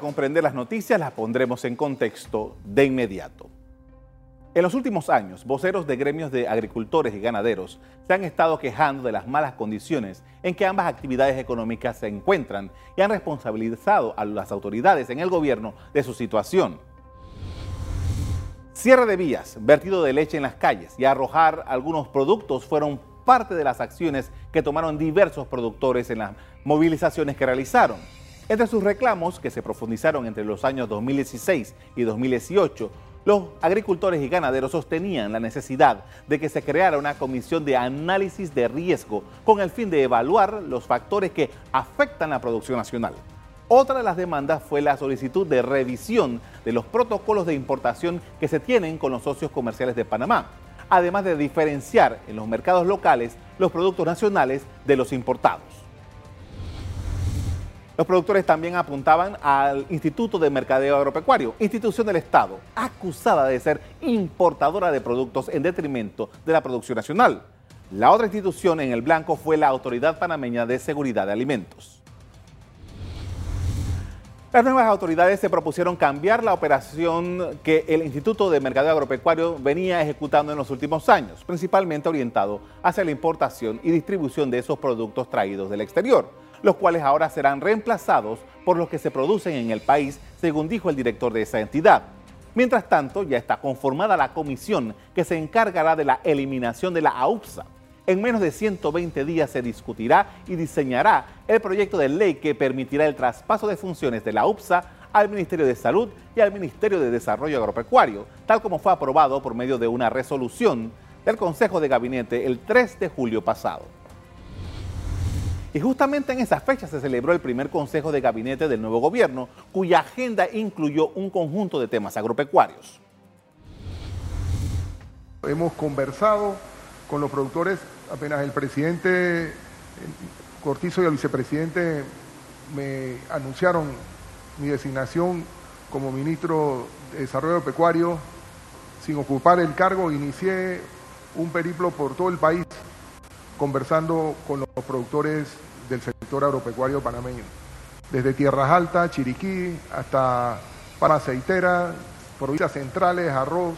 comprender las noticias las pondremos en contexto de inmediato. En los últimos años, voceros de gremios de agricultores y ganaderos se han estado quejando de las malas condiciones en que ambas actividades económicas se encuentran y han responsabilizado a las autoridades en el gobierno de su situación. Cierre de vías, vertido de leche en las calles y arrojar algunos productos fueron parte de las acciones que tomaron diversos productores en las movilizaciones que realizaron. Entre sus reclamos, que se profundizaron entre los años 2016 y 2018, los agricultores y ganaderos sostenían la necesidad de que se creara una comisión de análisis de riesgo con el fin de evaluar los factores que afectan la producción nacional. Otra de las demandas fue la solicitud de revisión de los protocolos de importación que se tienen con los socios comerciales de Panamá, además de diferenciar en los mercados locales los productos nacionales de los importados. Los productores también apuntaban al Instituto de Mercadeo Agropecuario, institución del Estado, acusada de ser importadora de productos en detrimento de la producción nacional. La otra institución en el blanco fue la Autoridad Panameña de Seguridad de Alimentos. Las nuevas autoridades se propusieron cambiar la operación que el Instituto de Mercadeo Agropecuario venía ejecutando en los últimos años, principalmente orientado hacia la importación y distribución de esos productos traídos del exterior los cuales ahora serán reemplazados por los que se producen en el país, según dijo el director de esa entidad. Mientras tanto, ya está conformada la comisión que se encargará de la eliminación de la AUPSA. En menos de 120 días se discutirá y diseñará el proyecto de ley que permitirá el traspaso de funciones de la AUPSA al Ministerio de Salud y al Ministerio de Desarrollo Agropecuario, tal como fue aprobado por medio de una resolución del Consejo de Gabinete el 3 de julio pasado. Y justamente en esa fecha se celebró el primer Consejo de Gabinete del nuevo gobierno, cuya agenda incluyó un conjunto de temas agropecuarios. Hemos conversado con los productores, apenas el presidente Cortizo y el vicepresidente me anunciaron mi designación como ministro de Desarrollo Agropecuario, sin ocupar el cargo, inicié un periplo por todo el país conversando con los productores del sector agropecuario panameño, desde Tierras Altas, Chiriquí, hasta Panaceitera, provincias centrales, arroz,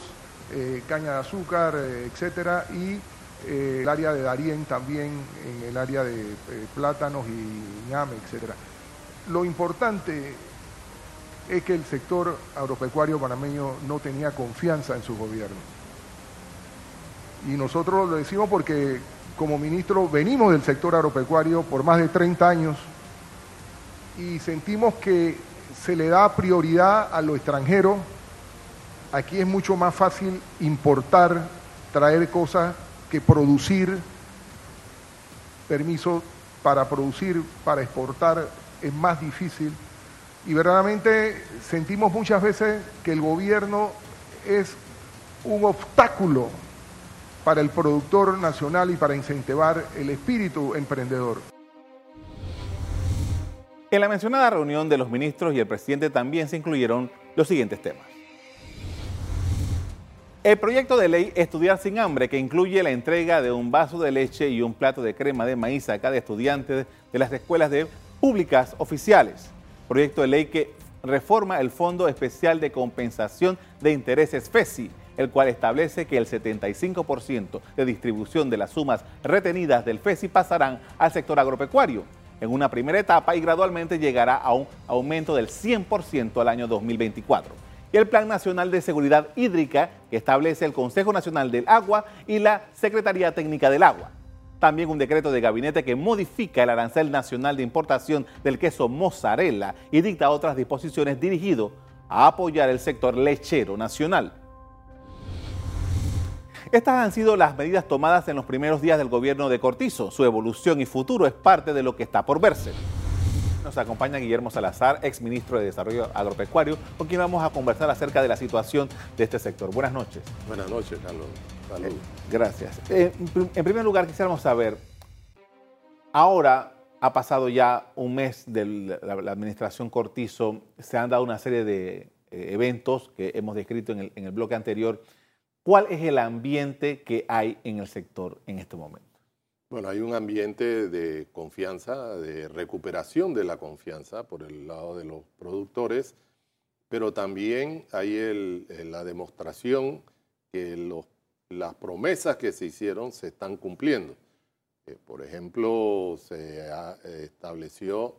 eh, caña de azúcar, eh, etcétera, y eh, el área de Darién también, en el área de plátanos y ñame, etcétera. Lo importante es que el sector agropecuario panameño no tenía confianza en su gobierno. Y nosotros lo decimos porque como ministro venimos del sector agropecuario por más de 30 años y sentimos que se le da prioridad a lo extranjero. Aquí es mucho más fácil importar, traer cosas que producir. Permiso para producir, para exportar, es más difícil. Y verdaderamente sentimos muchas veces que el gobierno es un obstáculo para el productor nacional y para incentivar el espíritu emprendedor. En la mencionada reunión de los ministros y el presidente también se incluyeron los siguientes temas. El proyecto de ley Estudiar sin hambre, que incluye la entrega de un vaso de leche y un plato de crema de maíz a cada estudiante de las escuelas de públicas oficiales. Proyecto de ley que reforma el Fondo Especial de Compensación de Intereses FESI el cual establece que el 75% de distribución de las sumas retenidas del FESI pasarán al sector agropecuario en una primera etapa y gradualmente llegará a un aumento del 100% al año 2024. Y el Plan Nacional de Seguridad Hídrica que establece el Consejo Nacional del Agua y la Secretaría Técnica del Agua. También un decreto de gabinete que modifica el arancel nacional de importación del queso mozzarella y dicta otras disposiciones dirigido a apoyar el sector lechero nacional. Estas han sido las medidas tomadas en los primeros días del gobierno de Cortizo. Su evolución y futuro es parte de lo que está por verse. Nos acompaña Guillermo Salazar, ex ministro de Desarrollo Agropecuario, con quien vamos a conversar acerca de la situación de este sector. Buenas noches. Buenas noches, Carlos. Saludos. gracias. Eh, en primer lugar, quisiéramos saber, ahora ha pasado ya un mes de la, administración Cortizo, se han dado una serie de eh, eventos que hemos descrito en el, en el bloque anterior ¿Cuál es el ambiente que hay en el sector en este momento? Bueno, hay un ambiente de confianza, de recuperación de la confianza por el lado de los productores, pero también hay la demostración que las promesas que se hicieron se están cumpliendo. Eh, por ejemplo, se estableció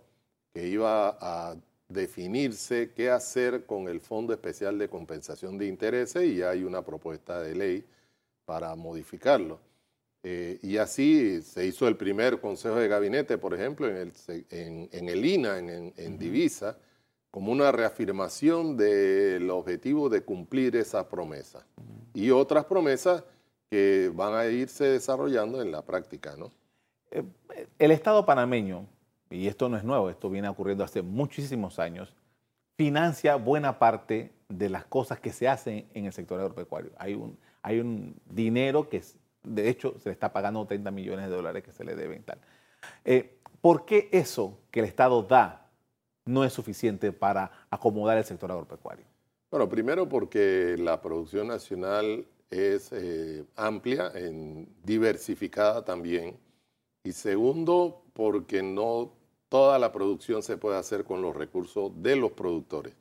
que iba a definirse qué hacer con el Fondo Especial de Compensación de Intereses y hay una propuesta de ley para modificarlo. Eh, y así se hizo el primer Consejo de Gabinete, por ejemplo, en el, en, el INA, en, Divisa, como una reafirmación del objetivo de cumplir esa promesa. Y otras promesas que van a irse desarrollando en la práctica. ¿no? Eh, el Estado panameño y esto no es nuevo, esto viene ocurriendo hace muchísimos años, financia buena parte de las cosas que se hacen en el sector agropecuario. Hay un, hay un dinero que, de hecho, se le está pagando 30 millones de dólares que se le deben. Tal. Eh, ¿Por qué eso que el Estado da no es suficiente para acomodar el sector agropecuario? Bueno, primero porque la producción nacional es eh, amplia, diversificada también. Y segundo, porque no toda la producción se puede hacer con los recursos de los productores.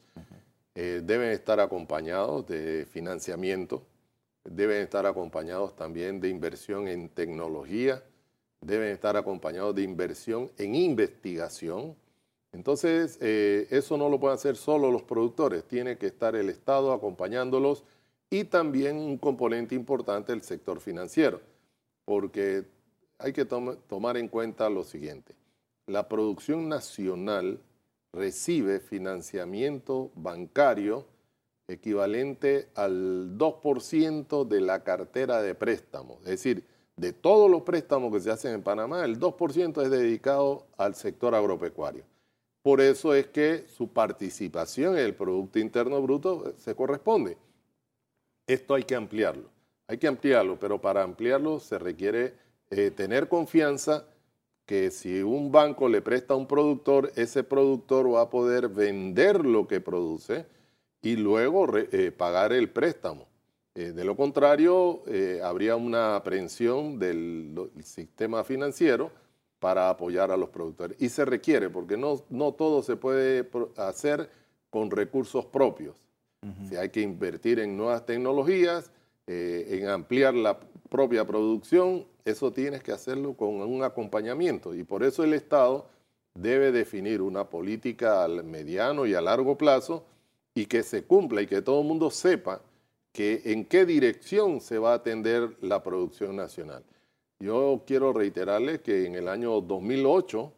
Eh, deben estar acompañados de financiamiento, deben estar acompañados también de inversión en tecnología, deben estar acompañados de inversión en investigación. Entonces, eh, eso no lo pueden hacer solo los productores, tiene que estar el Estado acompañándolos y también un componente importante el sector financiero, porque hay que tomar en cuenta lo siguiente la producción nacional recibe financiamiento bancario equivalente al 2% de la cartera de préstamos. Es decir, de todos los préstamos que se hacen en Panamá, el 2% es dedicado al sector agropecuario. Por eso es que su participación en el Producto Interno Bruto se corresponde. Esto hay que ampliarlo. Hay que ampliarlo, pero para ampliarlo se requiere eh, tener confianza que si un banco le presta a un productor, ese productor va a poder vender lo que produce y luego eh, pagar el préstamo. Eh, de lo contrario, eh, habría una aprehensión del, sistema financiero para apoyar a los productores. Y se requiere, porque no, no todo se puede hacer con recursos propios. si hay que invertir en nuevas tecnologías, en ampliar la propia producción, eso tienes que hacerlo con un acompañamiento y por eso el Estado debe definir una política al mediano y a largo plazo y que se cumpla y que todo el mundo sepa que en qué dirección se va a atender la producción nacional. Yo quiero reiterarles que en el año 2008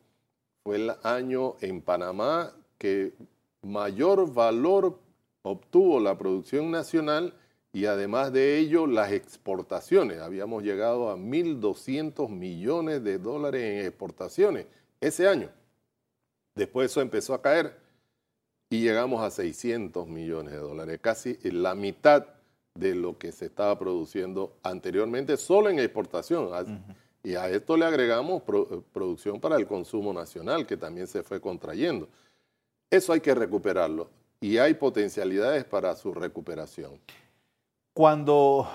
fue el año en Panamá que mayor valor obtuvo la producción nacional y además de ello las exportaciones. Habíamos llegado a 1.200 millones de dólares en exportaciones ese año. Después eso empezó a caer y llegamos a 600 millones de dólares, casi la mitad de lo que se estaba produciendo anteriormente solo en exportación. Y a esto le agregamos producción para el consumo nacional, que también se fue contrayendo. Eso hay que recuperarlo y hay potencialidades para su recuperación. Cuando,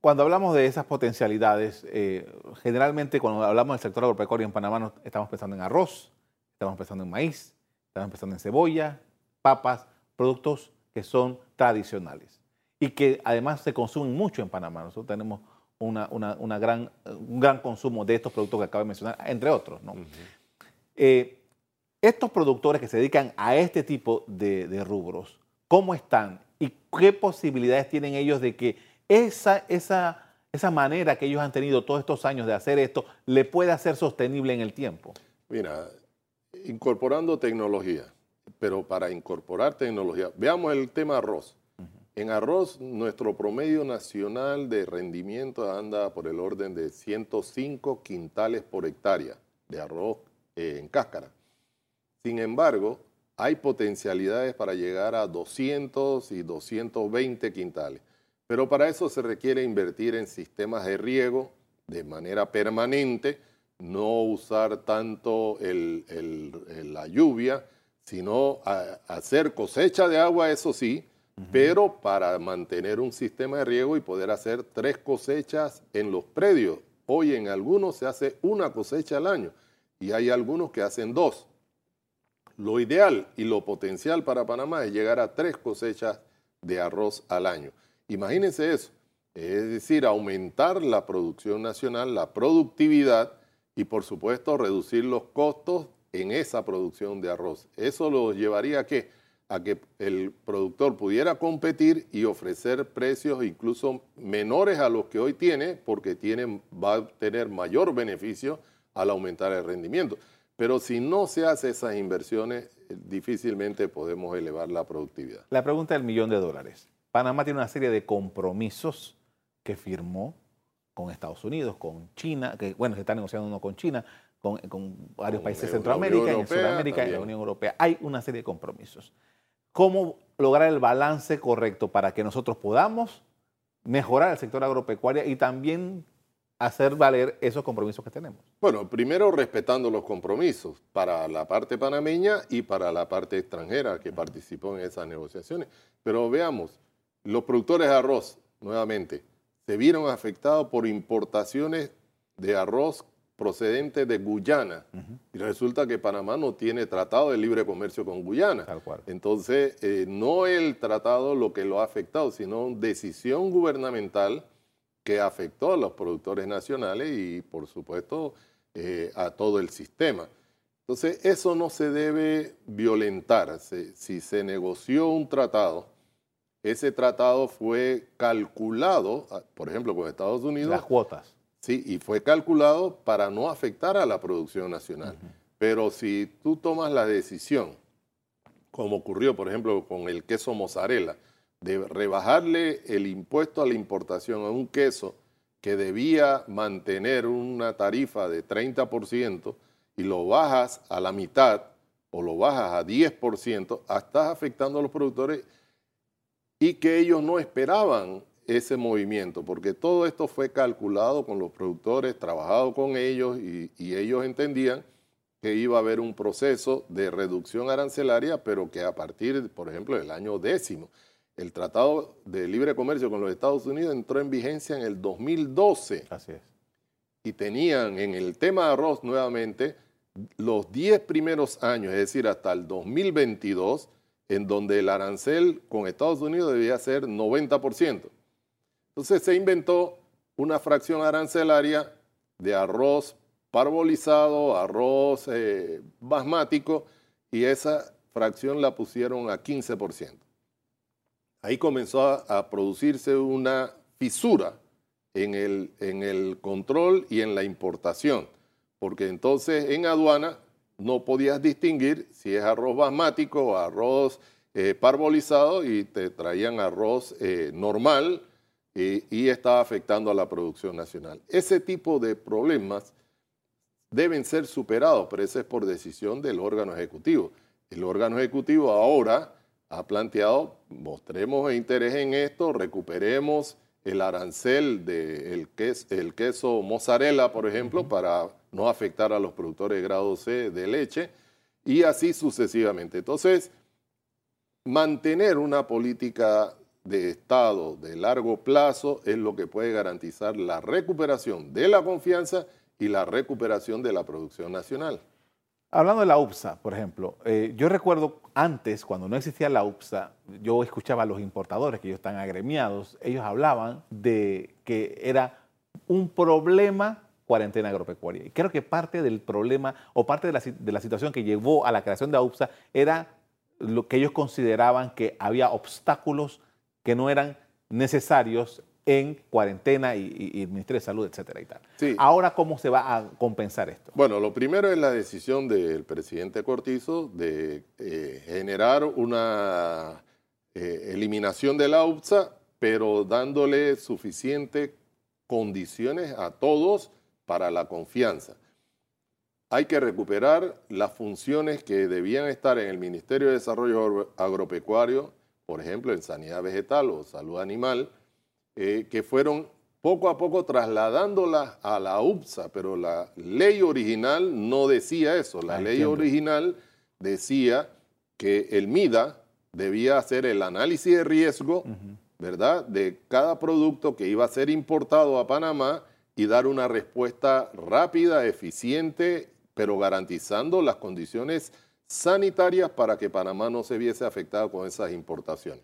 cuando hablamos de esas potencialidades, eh, generalmente cuando hablamos del sector agropecuario en Panamá estamos pensando en arroz, estamos pensando en maíz, estamos pensando en cebolla, papas, productos que son tradicionales y que además se consumen mucho en Panamá. Nosotros tenemos una, gran, un gran consumo de estos productos que acabo de mencionar, entre otros. Eh, estos productores que se dedican a este tipo de rubros, ¿cómo están? Y qué posibilidades tienen ellos de que esa, esa, esa manera que ellos han tenido todos estos años de hacer esto le pueda ser sostenible en el tiempo. Mira, incorporando tecnología, pero para incorporar tecnología, veamos el tema arroz. En arroz, nuestro promedio nacional de rendimiento anda por el orden de 105 quintales por hectárea de arroz eh, en cáscara. Sin embargo, hay potencialidades para llegar a 200 y 220 quintales. Pero para eso se requiere invertir en sistemas de riego de manera permanente, no usar tanto la lluvia, sino hacer cosecha de agua, eso sí, pero para mantener un sistema de riego y poder hacer tres cosechas en los predios Hoy en algunos se hace una cosecha al año y hay algunos que hacen dos. Lo ideal y lo potencial para Panamá es llegar a tres cosechas de arroz al año. Imagínense eso, es decir, aumentar la producción nacional, la productividad y por supuesto reducir los costos en esa producción de arroz. Eso lo llevaría a que, a que el productor pudiera competir y ofrecer precios incluso menores a los que hoy tiene, porque tiene, va a tener mayor beneficio al aumentar el rendimiento. Pero si no se hace esas inversiones, difícilmente podemos elevar la productividad. La pregunta del millón de dólares. Panamá tiene una serie de compromisos que firmó con Estados Unidos, con China, que bueno, se está negociando uno con China, con, varios países de Centroamérica, en Sudamérica y la Unión Europea. Hay una serie de compromisos. ¿Cómo lograr el balance correcto para que nosotros podamos mejorar el sector agropecuario y también hacer valer esos compromisos que tenemos? Bueno, primero respetando los compromisos para la parte panameña y para la parte extranjera que participó en esas negociaciones. Pero veamos, los productores de arroz, nuevamente, se vieron afectados por importaciones de arroz procedentes de Guyana. Y resulta que Panamá no tiene tratado de libre comercio con Guyana. Entonces, eh, no el tratado lo que lo ha afectado, sino decisión gubernamental que afectó a los productores nacionales y, por supuesto, eh, a todo el sistema. Entonces, eso no se debe violentar. si se negoció un tratado, ese tratado fue calculado, ah, por ejemplo, con Estados Unidos. Las cuotas. Sí, y fue calculado para no afectar a la producción nacional. Pero si tú tomas la decisión, como ocurrió, por ejemplo, con el queso mozzarella, de rebajarle el impuesto a la importación a un queso que debía mantener una tarifa de 30% y lo bajas a la mitad o lo bajas a 10%, estás afectando a los productores y que ellos no esperaban ese movimiento, porque todo esto fue calculado con los productores, trabajado con ellos y, ellos entendían que iba a haber un proceso de reducción arancelaria, pero que a partir, por ejemplo, del año décimo, el Tratado de Libre Comercio con los Estados Unidos entró en vigencia en el 2012. Así es. Y tenían en el tema de arroz nuevamente los 10 primeros años, es decir, hasta el 2022, en donde el arancel con Estados Unidos debía ser 90%. Entonces se inventó una fracción arancelaria de arroz parbolizado, arroz eh, basmático, y esa fracción la pusieron a 15%. Ahí comenzó a, producirse una fisura en el, en el control y en la importación, porque entonces en aduana no podías distinguir si es arroz basmático o arroz eh, parbolizado y te traían arroz eh, normal y, estaba afectando a la producción nacional. Ese tipo de problemas deben ser superados, pero ese es por decisión del órgano ejecutivo. El órgano ejecutivo ahora ha planteado, mostremos interés en esto, recuperemos el arancel del queso, el queso mozzarella, por ejemplo, para no afectar a los productores de grado C de leche, y así sucesivamente. Entonces, mantener una política de Estado de largo plazo es lo que puede garantizar la recuperación de la confianza y la recuperación de la producción nacional. Hablando de la UPSA, por ejemplo, eh, yo recuerdo antes, cuando no existía la UPSA, yo escuchaba a los importadores, que ellos están agremiados, ellos hablaban de que era un problema cuarentena agropecuaria. Y creo que parte del problema o parte de la, de la situación que llevó a la creación de la UPSA era lo que ellos consideraban que había obstáculos que no eran necesarios en cuarentena y, el Ministerio de Salud, etcétera y tal. Ahora, ¿cómo se va a compensar esto? Bueno, lo primero es la decisión del presidente Cortizo de eh, generar una eh, eliminación de la UPSA, pero dándole suficientes condiciones a todos para la confianza. Hay que recuperar las funciones que debían estar en el Ministerio de Desarrollo Agropecuario, por ejemplo, en sanidad vegetal o salud animal, eh, que fueron poco a poco trasladándolas a la UPSA, pero la ley original no decía eso. La ley original decía que el MIDA debía hacer el análisis de riesgo, ¿verdad?, de cada producto que iba a ser importado a Panamá y dar una respuesta rápida, eficiente, pero garantizando las condiciones sanitarias para que Panamá no se viese afectado con esas importaciones.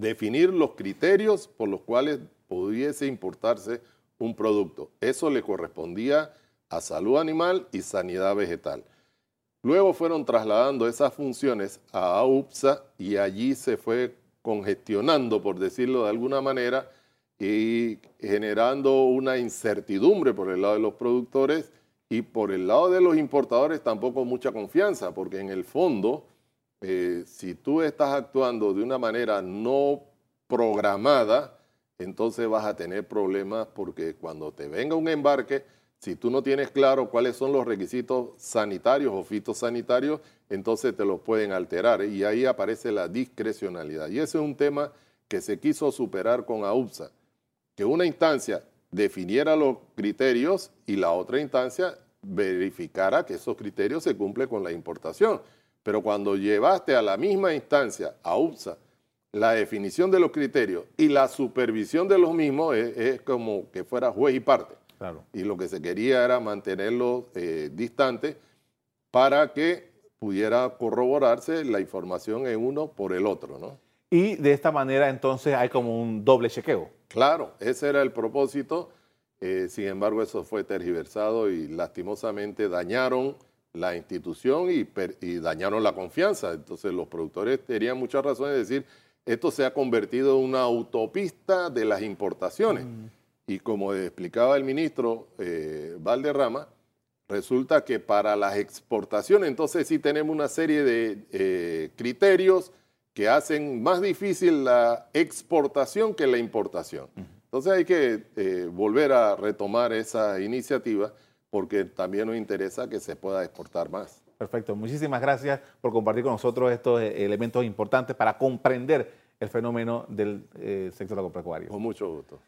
Definir los criterios por los cuales pudiese importarse un producto. Eso le correspondía a salud animal y sanidad vegetal. Luego fueron trasladando esas funciones a AUPSA y allí se fue congestionando, por decirlo de alguna manera, y generando una incertidumbre por el lado de los productores y por el lado de los importadores tampoco mucha confianza, porque en el fondo, eh, si tú estás actuando de una manera no programada, entonces vas a tener problemas porque cuando te venga un embarque, si tú no tienes claro cuáles son los requisitos sanitarios o fitosanitarios, entonces te los pueden alterar y ahí aparece la discrecionalidad. Y ese es un tema que se quiso superar con AUPSA que una instancia definiera los criterios y la otra instancia verificara que esos criterios se cumplen con la importación. Pero cuando llevaste a la misma instancia, a UPSA, la definición de los criterios y la supervisión de los mismos es, como que fuera juez y parte. Claro. Y lo que se quería era mantenerlos eh, distantes para que pudiera corroborarse la información en uno por el otro, ¿no? Y de esta manera entonces hay como un doble chequeo. Claro, ese era el propósito. Eh, sin embargo, eso fue tergiversado y lastimosamente dañaron la institución y, dañaron la confianza. Entonces los productores tenían muchas razones de decir, esto se ha convertido en una autopista de las importaciones. Mm. Y como explicaba el ministro eh, Valderrama, resulta que para las exportaciones, entonces sí tenemos una serie de eh, criterios que hacen más difícil la exportación que la importación. Entonces hay que eh, volver a retomar esa iniciativa porque también nos interesa que se pueda exportar más. Perfecto, muchísimas gracias por compartir con nosotros estos eh, elementos importantes para comprender el fenómeno del eh, sector agropecuario. Con mucho gusto.